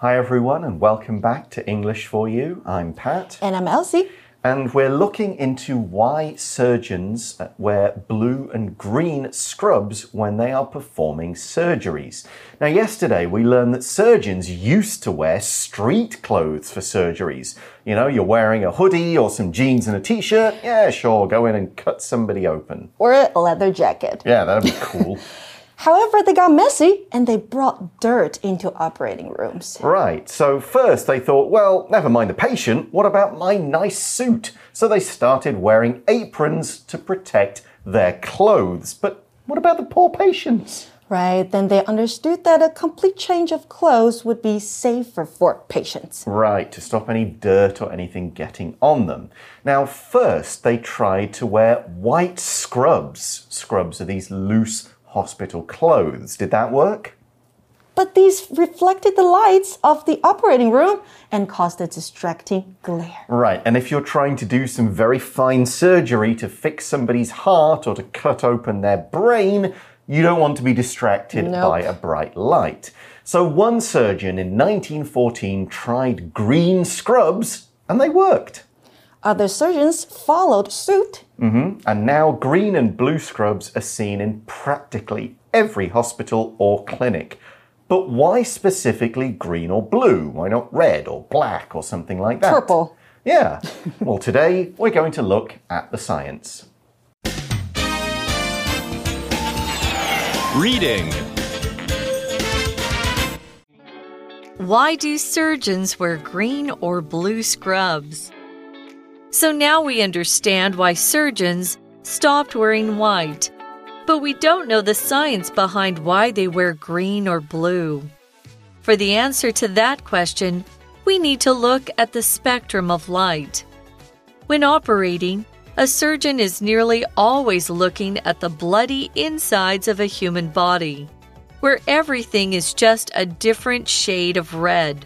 Hi, everyone, and welcome back to English for You. I'm Pat. And I'm Elsie. And we're looking into why surgeons wear blue and green scrubs when they are performing surgeries. Now, yesterday we learned that surgeons used to wear street clothes for surgeries. You know, you're wearing a hoodie or some jeans and a t shirt. Yeah, sure, go in and cut somebody open. Or a leather jacket. Yeah, that'd be cool. However, they got messy and they brought dirt into operating rooms. Right. So, first they thought, well, never mind the patient, what about my nice suit? So they started wearing aprons to protect their clothes. But what about the poor patients? Right, then they understood that a complete change of clothes would be safer for patients. Right, to stop any dirt or anything getting on them. Now, first, they tried to wear white scrubs. Scrubs are these loose hospital clothes. Did that work? But these reflected the lights of the operating room and caused a distracting glare. Right, and if you're trying to do some very fine surgery to fix somebody's heart or to cut open their brain, you don't want to be distracted nope. by a bright light. So, one surgeon in 1914 tried green scrubs and they worked. Other surgeons followed suit. Mm -hmm. And now green and blue scrubs are seen in practically every hospital or clinic. But why specifically green or blue? Why not red or black or something like that? Purple. Yeah. well, today we're going to look at the science. Reading Why do surgeons wear green or blue scrubs? So now we understand why surgeons stopped wearing white. But we don't know the science behind why they wear green or blue. For the answer to that question, we need to look at the spectrum of light. When operating, a surgeon is nearly always looking at the bloody insides of a human body, where everything is just a different shade of red.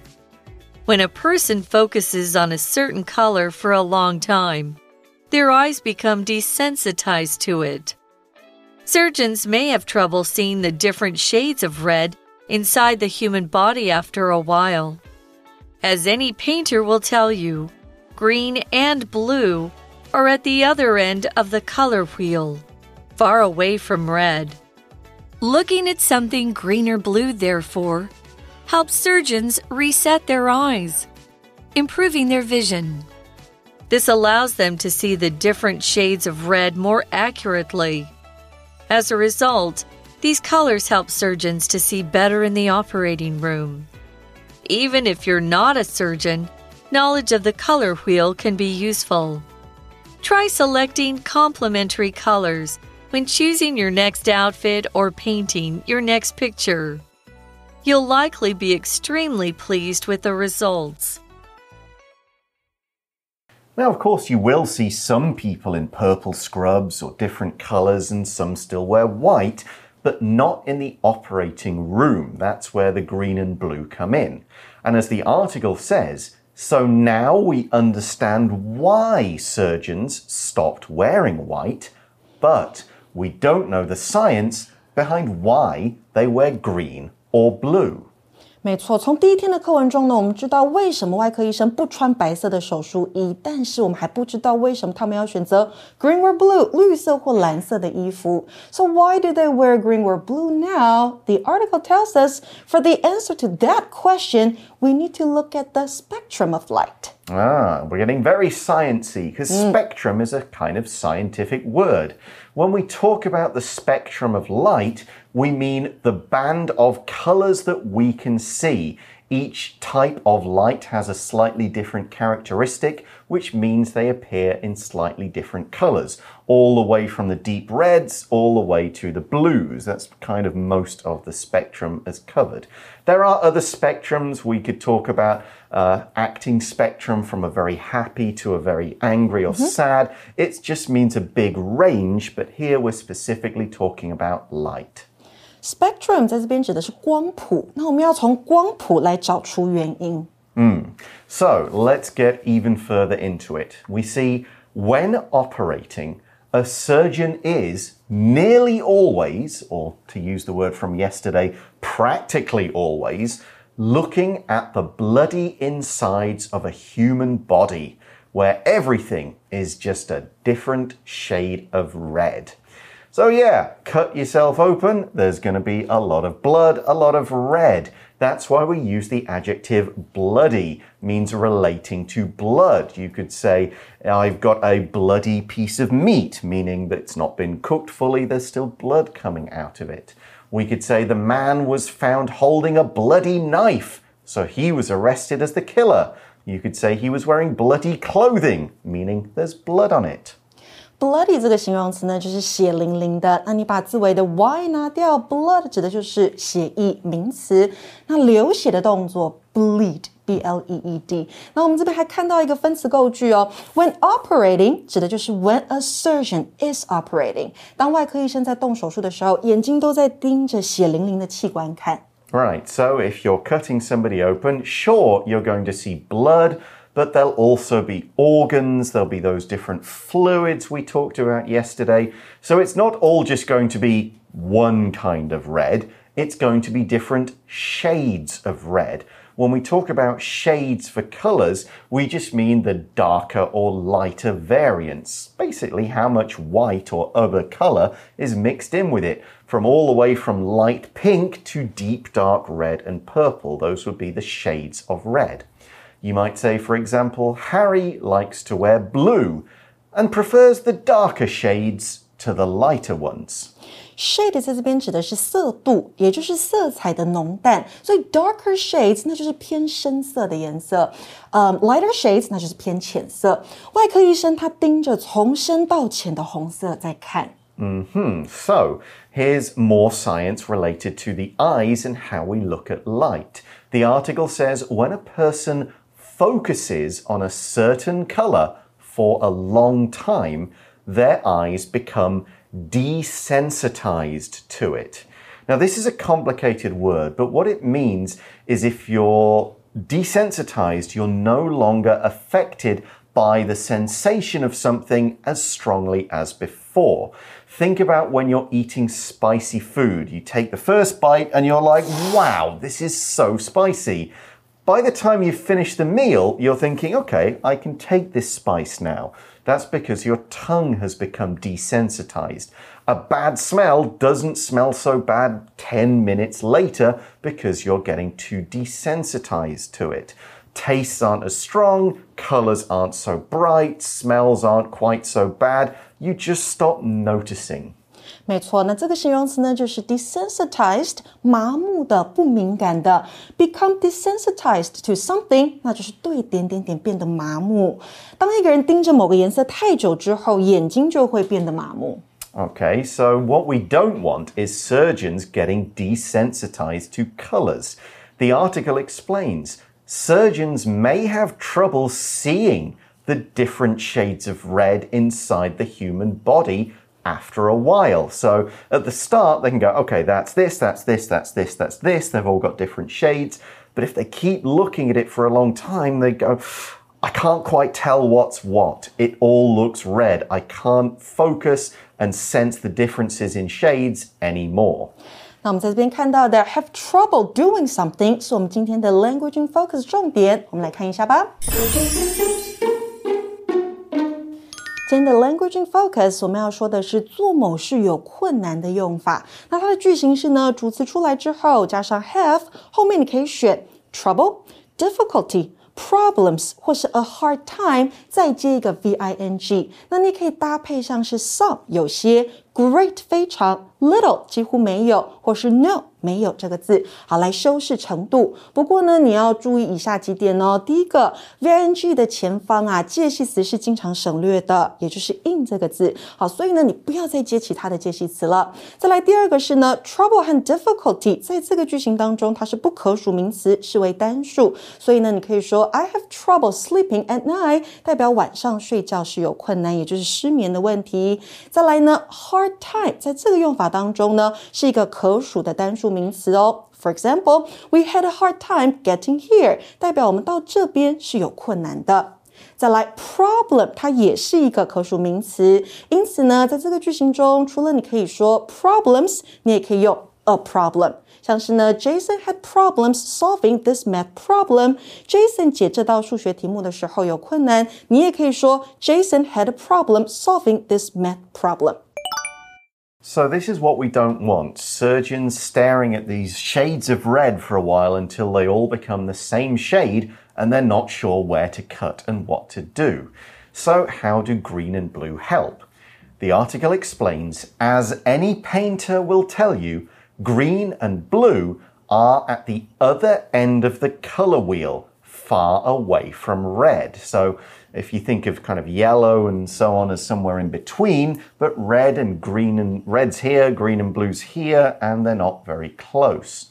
When a person focuses on a certain color for a long time, their eyes become desensitized to it. Surgeons may have trouble seeing the different shades of red inside the human body after a while. As any painter will tell you, green and blue are at the other end of the color wheel, far away from red. Looking at something green or blue, therefore, helps surgeons reset their eyes, improving their vision. This allows them to see the different shades of red more accurately. As a result, these colors help surgeons to see better in the operating room. Even if you're not a surgeon, knowledge of the color wheel can be useful. Try selecting complementary colors when choosing your next outfit or painting your next picture you'll likely be extremely pleased with the results. Now, of course, you will see some people in purple scrubs or different colours, and some still wear white, but not in the operating room. That's where the green and blue come in. And as the article says, so now we understand why surgeons stopped wearing white, but we don't know the science behind why they wear green or blue. 没错，从第一天的课文中呢，我们知道为什么外科医生不穿白色的手术衣，但是我们还不知道为什么他们要选择 green or blue 绿色或蓝色的衣服。So why do they wear green or blue now? The article tells us for the answer to that question, we need to look at the spectrum of light. Ah, we're getting very sciencey because mm. spectrum is a kind of scientific word. When we talk about the spectrum of light, we mean the band of colors that we can see. Each type of light has a slightly different characteristic, which means they appear in slightly different colors, all the way from the deep reds all the way to the blues. That's kind of most of the spectrum as covered. There are other spectrums. We could talk about uh, acting spectrum from a very happy to a very angry or mm -hmm. sad. It just means a big range, but here we're specifically talking about light Spectrum 在这边指的是光谱，那我们要从光谱来找出原因。Mm. So let's get even further into it. We see when operating, a surgeon is nearly always, or to use the word from yesterday, practically always, looking at the bloody insides of a human body, where everything is just a different shade of red. So, yeah, cut yourself open. There's going to be a lot of blood, a lot of red. That's why we use the adjective bloody, means relating to blood. You could say, I've got a bloody piece of meat, meaning that it's not been cooked fully, there's still blood coming out of it. We could say the man was found holding a bloody knife, so he was arrested as the killer. You could say he was wearing bloody clothing, meaning there's blood on it bloody 这个形容词呢，就是血淋淋的。那你把字尾的 y 拿掉，blood 指的就是血液名词。那流血的动作 bleed。B L E E D。那我们这边还看到一个分词构句哦，When operating 指的就是 when a surgeon is operating。当外科医生在动手术的时候，眼睛都在盯着血淋淋的器官看。Right, so if you're cutting somebody open, sure, you're going to see blood but there'll also be organs, there'll be those different fluids we talked about yesterday. So it's not all just going to be one kind of red, it's going to be different shades of red. When we talk about shades for colors, we just mean the darker or lighter variants. Basically, how much white or other color is mixed in with it, from all the way from light pink to deep dark red and purple. Those would be the shades of red. You might say, for example, Harry likes to wear blue and prefers the darker shades to the lighter ones. Shade 在这边指的是色度，也就是色彩的浓淡，所以 darker shades 那就是偏深色的颜色，呃、um,，lighter shades 那就是偏浅色。外科医生他盯着从深到浅的红色在看。Mm hmm. So here's more science related to the eyes and how we look at light. The article says when a person focuses on a certain color for a long time, their eyes become desensitized to it. Now, this is a complicated word, but what it means is if you're desensitized, you're no longer affected by the sensation of something as strongly as before. Think about when you're eating spicy food. You take the first bite and you're like, wow, this is so spicy. By the time you finish the meal, you're thinking, okay, I can take this spice now. That's because your tongue has become desensitized. A bad smell doesn't smell so bad 10 minutes later because you're getting too desensitized to it. Tastes aren't as strong, colors aren't so bright, smells aren't quite so bad. You just stop noticing. 没错，那这个形容词呢，就是 desensitized，麻木的、不敏感的；become desensitized to something，那就是对点点点变得麻木。当一个人盯着某个颜色太久之后，眼睛就会变得麻木。Okay, so what we don't want is surgeons getting desensitized to colors. The article explains surgeons may have trouble seeing the different shades of red inside the human body after a while. So at the start, they can go, okay, that's this, that's this, that's this, that's this. They've all got different shades. But if they keep looking at it for a long time, they go, I can't quite tell what's what. It all looks red. I can't focus and sense the differences in shades anymore. 那我们在这边看到的 have trouble doing something 是我们今天的 language in focus 重点，我们来看一下吧。今天的 language in focus，我们要说的是做某事有困难的用法。那它的句型是呢，主词出来之后加上 have，后面你可以选 trouble、difficulty。problems 或是 a hard time，再接一个 v i n g，那你可以搭配上是 some 有些，great 非常，little 几乎没有，或是 no 没有这个字，好来修饰程度。不过呢，你要注意以下几点哦。第一个，VNG 的前方啊，介系词是经常省略的，也就是 in 这个字。好，所以呢，你不要再接其他的介系词了。再来第二个是呢，trouble 和 difficulty 在这个句型当中，它是不可数名词，视为单数。所以呢，你可以说 I have trouble sleeping at night，代表晚上睡觉是有困难，也就是失眠的问题。再来呢，hard time 在这个用法当中呢，是一个可数的单数。名词哦。For example, we had a hard time getting here，代表我们到这边是有困难的。再来，problem 它也是一个可数名词，因此呢，在这个句型中，除了你可以说 problems，你也可以用 a problem。 像是呢，Jason had problems solving this math problem。Jason 解这道数学题目的时候有困难，你也可以说 Jason had a problem solving this math problem。 So, this is what we don't want surgeons staring at these shades of red for a while until they all become the same shade and they're not sure where to cut and what to do. So, how do green and blue help? The article explains as any painter will tell you, green and blue are at the other end of the colour wheel, far away from red. So, if you think of kind of yellow and so on as somewhere in between, but red and green and red's here, green and blue's here, and they're not very close.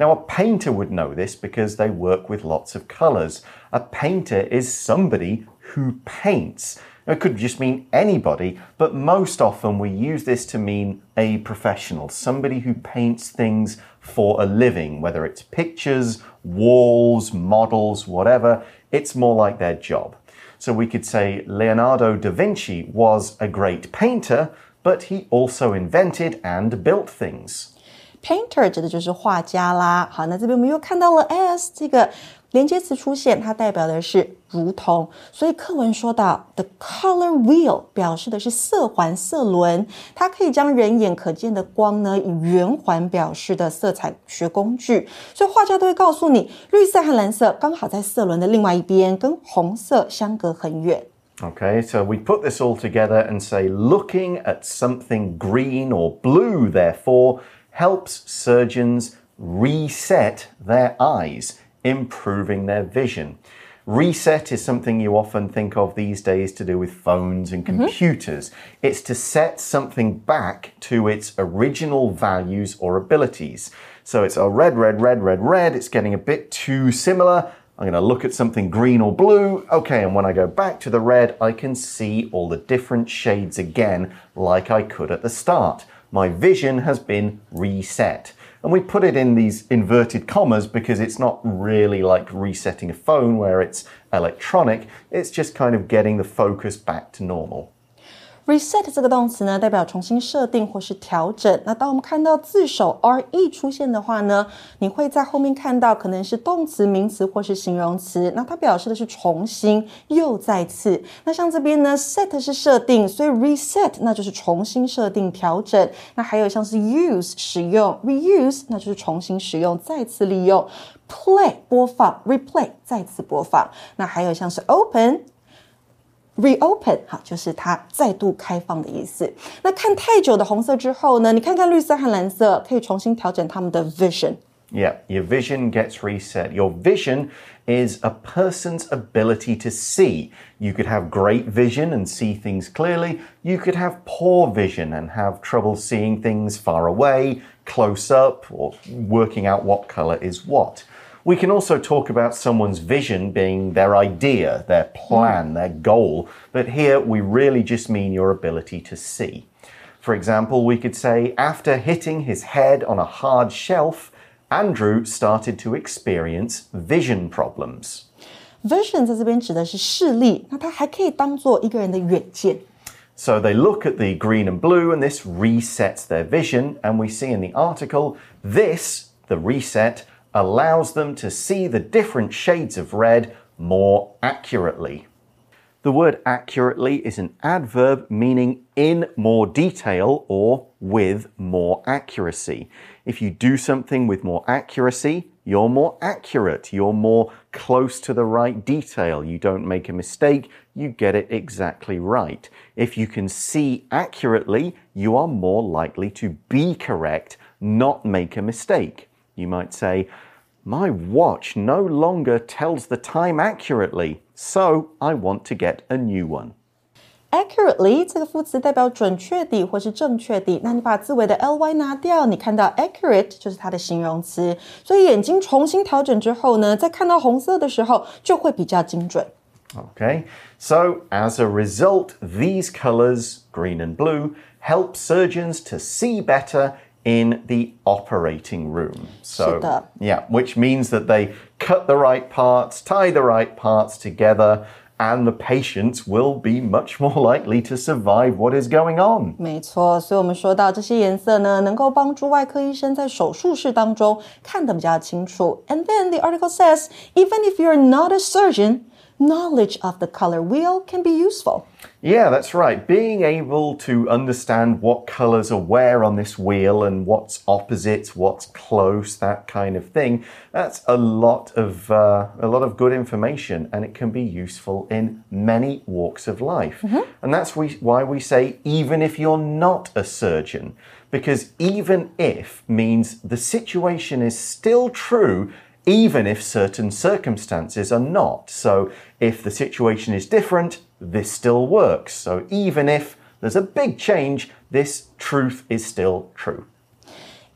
Now, a painter would know this because they work with lots of colours. A painter is somebody who paints. It could just mean anybody, but most often we use this to mean a professional, somebody who paints things for a living, whether it's pictures, walls, models, whatever. It's more like their job. So we could say Leonardo da Vinci was a great painter, but he also invented and built things. Painter 指的就是画家啦。好，那这边我们又看到了 as 这个 连接词出现，它代表的是如同。所以课文说到 the color wheel 表示的是色环、色轮，它可以将人眼可见的光呢以圆环表示的色彩学工具。所以画家都会告诉你，绿色和蓝色刚好在色轮的另外一边，跟红色相隔很远。Okay, so we put this all together and say looking at something green or blue, therefore helps surgeons reset their eyes, improving their vision. Reset is something you often think of these days to do with phones and computers. Mm -hmm. It's to set something back to its original values or abilities. So it's a red, red, red, red, red. It's getting a bit too similar. I'm going to look at something green or blue. Okay, and when I go back to the red, I can see all the different shades again, like I could at the start my vision has been reset. And we put it in these inverted commas because it's not really like resetting a phone where it's electronic, it's just kind of getting the focus back to normal. Reset 这个动词呢，代表重新设定或是调整。那当我们看到字首 re 出现的话呢，你会在后面看到可能是动词、名词或是形容词。那它表示的是重新、又再次。那像这边呢，set 是设定，所以 reset 那就是重新设定、调整。那还有像是 use 使用，reuse 那就是重新使用、再次利用。play 播放，replay 再次播放。那还有像是 open。reopen 好，就是它再度开放的意思。那看太久的红色之后呢，你看看绿色和蓝色，可以重新调整他们的 vision。Yeah, your vision gets reset. Your vision is a person's ability to see. You could have great vision and see things clearly. You could have poor vision and have trouble seeing things far away, close up, or working out what color is what. We can also talk about someone's vision being their idea, their plan, mm. their goal, but here we really just mean your ability to see. For example, we could say, after hitting his head on a hard shelf, Andrew started to experience vision problems. Vision 在这边指的是视力，那它还可以当做一个人的远见。So they look at the green and blue, and this resets their vision. And we see in the article, this, the reset, allows them to see the different shades of red more accurately. The word accurately is an adverb meaning in more detail or with more accuracy. If you do something with more accuracy, you're more accurate. You're more close to the right detail. You don't make a mistake. You get it exactly right. If you can see accurately, you are more likely to be correct, not make a mistake. You might say, My watch no longer tells the time accurately, so I want to get a new one. Accurately 这个副词代表准确地或是正确地，那你把字尾的 ly 拿掉，你看到 accurate 就是它的形容词。所以眼睛重新调整之后呢，在看到红色的时候就会比较精准。Okay, so as a result, these colors, green and blue, help surgeons to see better in the operating room. So, yeah, which means that they cut the right parts, tie the right parts together, and the patients will be much more likely to survive what is going on. 没错，所以我们说到这些颜色呢，能够帮助外科医生在手术室当中看得比较清楚。And then the article says, even if you're not a surgeon, knowledge of the color wheel can be useful. Yeah, that's right. Being able to understand what colors are where on this wheel and what's opposite, what's close, that kind of thing. That's a lot of uh, a lot of good information, and it can be useful in many walks of life. And that's we, why we say even if you're not a surgeon, because even if means the situation is still true even if certain circumstances are not. So, if the situation is different, this still works. So, even if there's a big change, this truth is still true.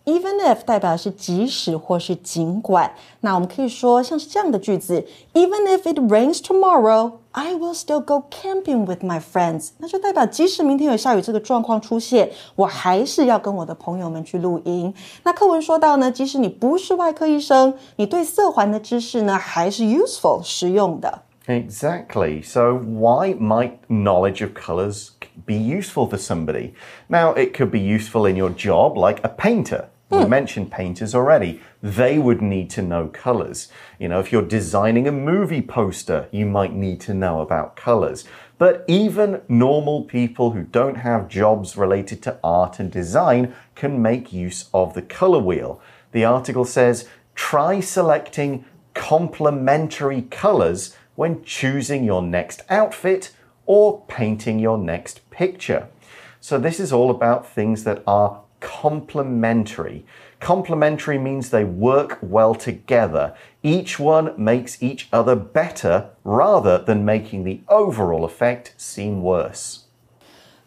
Even if 代表是即使或是尽管，那我们可以说像是这样的句子：Even if it rains tomorrow, I will still go camping with my friends。那就代表即使明天有下雨这个状况出现，我还是要跟我的朋友们去露营。那课文说到呢，即使你不是外科医生，你对色环的知识呢还是 useful 实用的。 Exactly. So, why might knowledge of colours be useful for somebody? Now, it could be useful in your job, like a painter. We hmm. mentioned painters already. They would need to know colours. You know, if you're designing a movie poster, you might need to know about colours. But even normal people who don't have jobs related to art and design can make use of the colour wheel. The article says try selecting complementary colours when choosing your next outfit or painting your next picture. So, this is all about things that are complementary. Complementary means they work well together. Each one makes each other better rather than making the overall effect seem worse.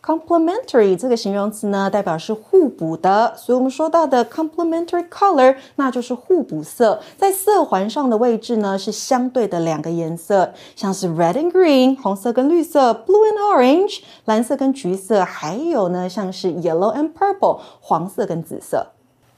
Complementary 这个形容词呢，代表是互补的，所以我们说到的 complementary color，那就是互补色，在色环上的位置呢是相对的两个颜色，像是 red and green 红色跟绿色，blue and orange 蓝色跟橘色，还有呢像是 yellow and purple 黄色跟紫色。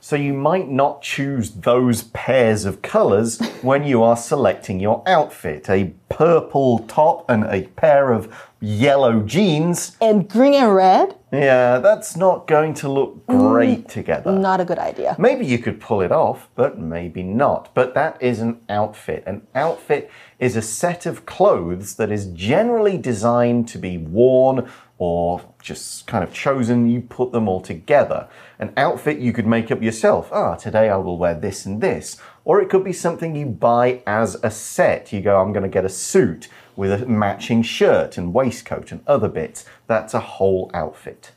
So you might not choose those pairs of colours when you are selecting your outfit. A purple top and a pair of yellow jeans. And green and red, Yeah, that's not going to look mm, great together. not a good idea. Maybe you could pull it off, but maybe not. But that is an outfit. An outfit is a set of clothes that is generally designed to be worn or just kind of chosen. You put them all together. An outfit you could make up yourself. Ah, today I will wear this and this. Or it could be something you buy as a set. You go, I'm going to get a suit with a matching shirt and waistcoat and other bits. That's a whole outfit.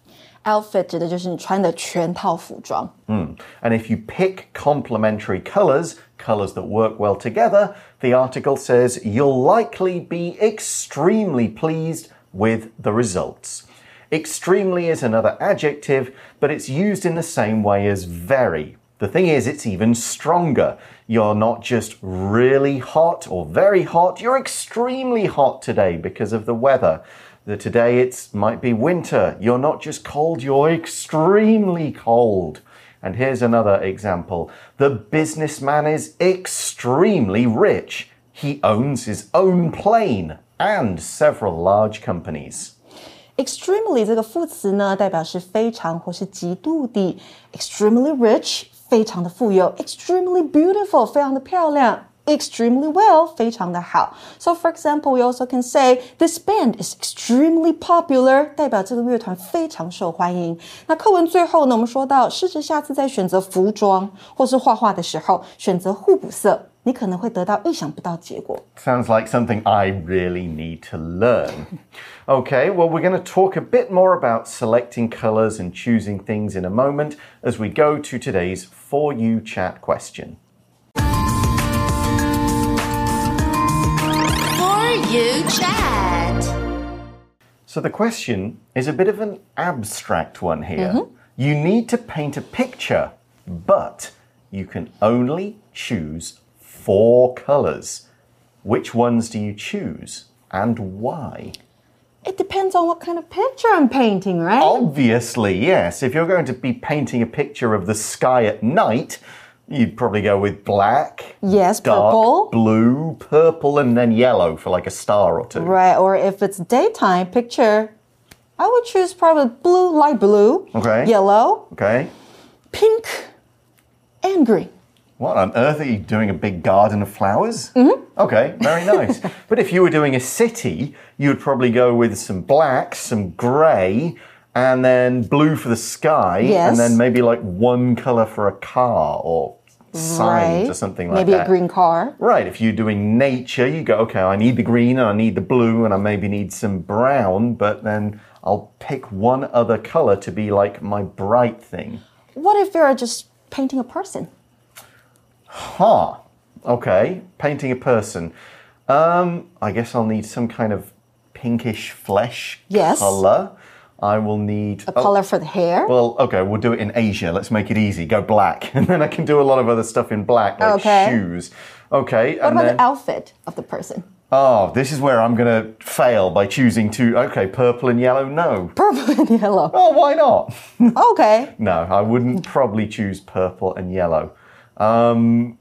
Outfit 指的就是你穿的全套服装。 And if you pick complementary colours, colours that work well together, the article says you'll likely be extremely pleased with the results. Extremely is another adjective, but it's used in the same way as very. The thing is, it's even stronger. You're not just really hot or very hot, you're extremely hot today because of the weather. The today it might be winter. You're not just cold, you're extremely cold. And here's another example. The businessman is extremely rich. He owns his own plane and several large companies. Extremely 这个副词呢，代表是非常或是极度的，extremely rich 非常的富有，extremely beautiful 非常的漂亮。 Extremely well，非常的好。So for example, we also can say this band is extremely popular，代表这个乐团非常受欢迎。那课文最后呢，我们说到，试着下次在选择服装或是画画的时候，选择互补色，你可能会得到意想不到结果。 Sounds like something I really need to learn. Okay, well, we're going to talk a bit more about selecting colours and choosing things in a moment as we go to today's For You Chat question. You chat. So the question is a bit of an abstract one here. Mm-hmm. You need to paint a picture, but you can only choose four colours. Which ones do you choose and why? It depends on what kind of picture I'm painting, right? Obviously, yes. If you're going to be painting a picture of the sky at night, You'd probably go with black, Yes, dark, purple. blue, purple, and then yellow for like a star or two. Right, or if it's daytime picture, I would choose probably blue, light blue, Okay. yellow, Okay. pink, and green. What on earth are you doing? A big garden of flowers? Mm-hmm. Okay, very nice. but if you were doing a city, you would probably go with some black, some grey, and then blue for the sky, Yes. and then maybe like one color for a car or signs right. or something like Maybe that. Maybe a green car. Right, if you're doing nature, you go, okay, I need the green and I need the blue and I maybe need some brown, but then I'll pick one other color to be like my bright thing. What if you're just painting a person? Huh. Okay, painting a person. Um, I guess I'll need some kind of pinkish flesh Yes. color. I will need A oh, color for the hair? Well, okay, we'll do it in Asia. Let's make it easy. Go black, and then I can do a lot of other stuff in black, like Okay. shoes. Okay, what and about then the outfit of the person? oh, this is where I'm gonna fail by choosing two. Okay, purple and yellow. No. Purple and yellow. Oh, why not? Okay. No, I wouldn't probably choose purple and yellow. Um,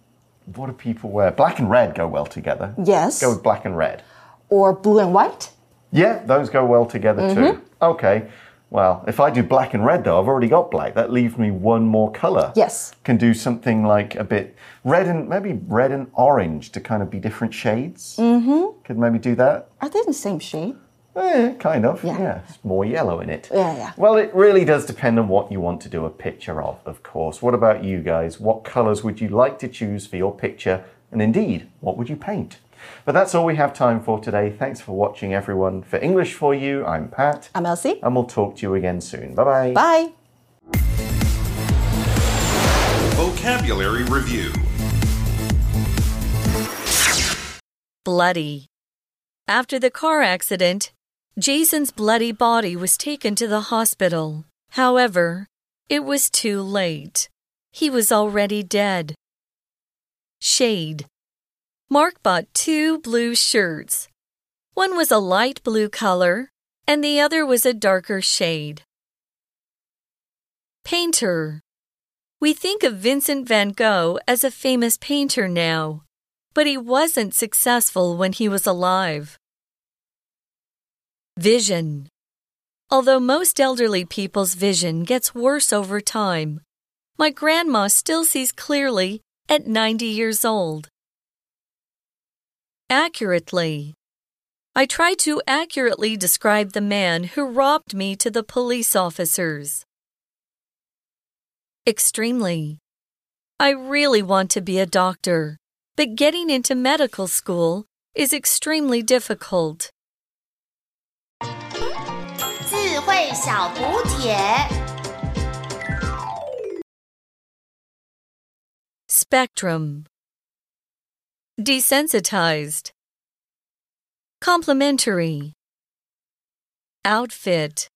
what do people wear? Black and red go well together. Yes. Go with black and red. Or blue and white? Yeah, those go well together too. Okay. Well, if I do black and red though, I've already got black. That leaves me one more color. Yes. Can do something like a bit red and maybe red and orange to kind of be different shades. Mm-hmm. Could maybe do that. Are they the same shade? Eh, kind of. Yeah. Yeah. It's more yellow in it. Yeah, yeah. Well, it really does depend on what you want to do a picture of, of course. What about you guys? What colors would you like to choose for your picture? And indeed, what would you paint? But that's all we have time for today. Thanks for watching, everyone. For English for You, I'm Pat. I'm Elsie. And we'll talk to you again soon. Bye bye. Bye. Vocabulary Review Bloody. After the car accident, Jason's bloody body was taken to the hospital. However, it was too late. He was already dead. Shade. Mark bought two blue shirts. One was a light blue color, and the other was a darker shade. Painter. We think of Vincent van Gogh as a famous painter now, but he wasn't successful when he was alive. Vision. Although most elderly people's vision gets worse over time, my grandma still sees clearly at 90 years old Accurately. I tried to accurately describe the man who robbed me to the police officers. Extremely. I really want to be a doctor, but getting into medical school is extremely difficult. 智慧小补帖。 Spectrum. Desensitized. Complementary. Outfit.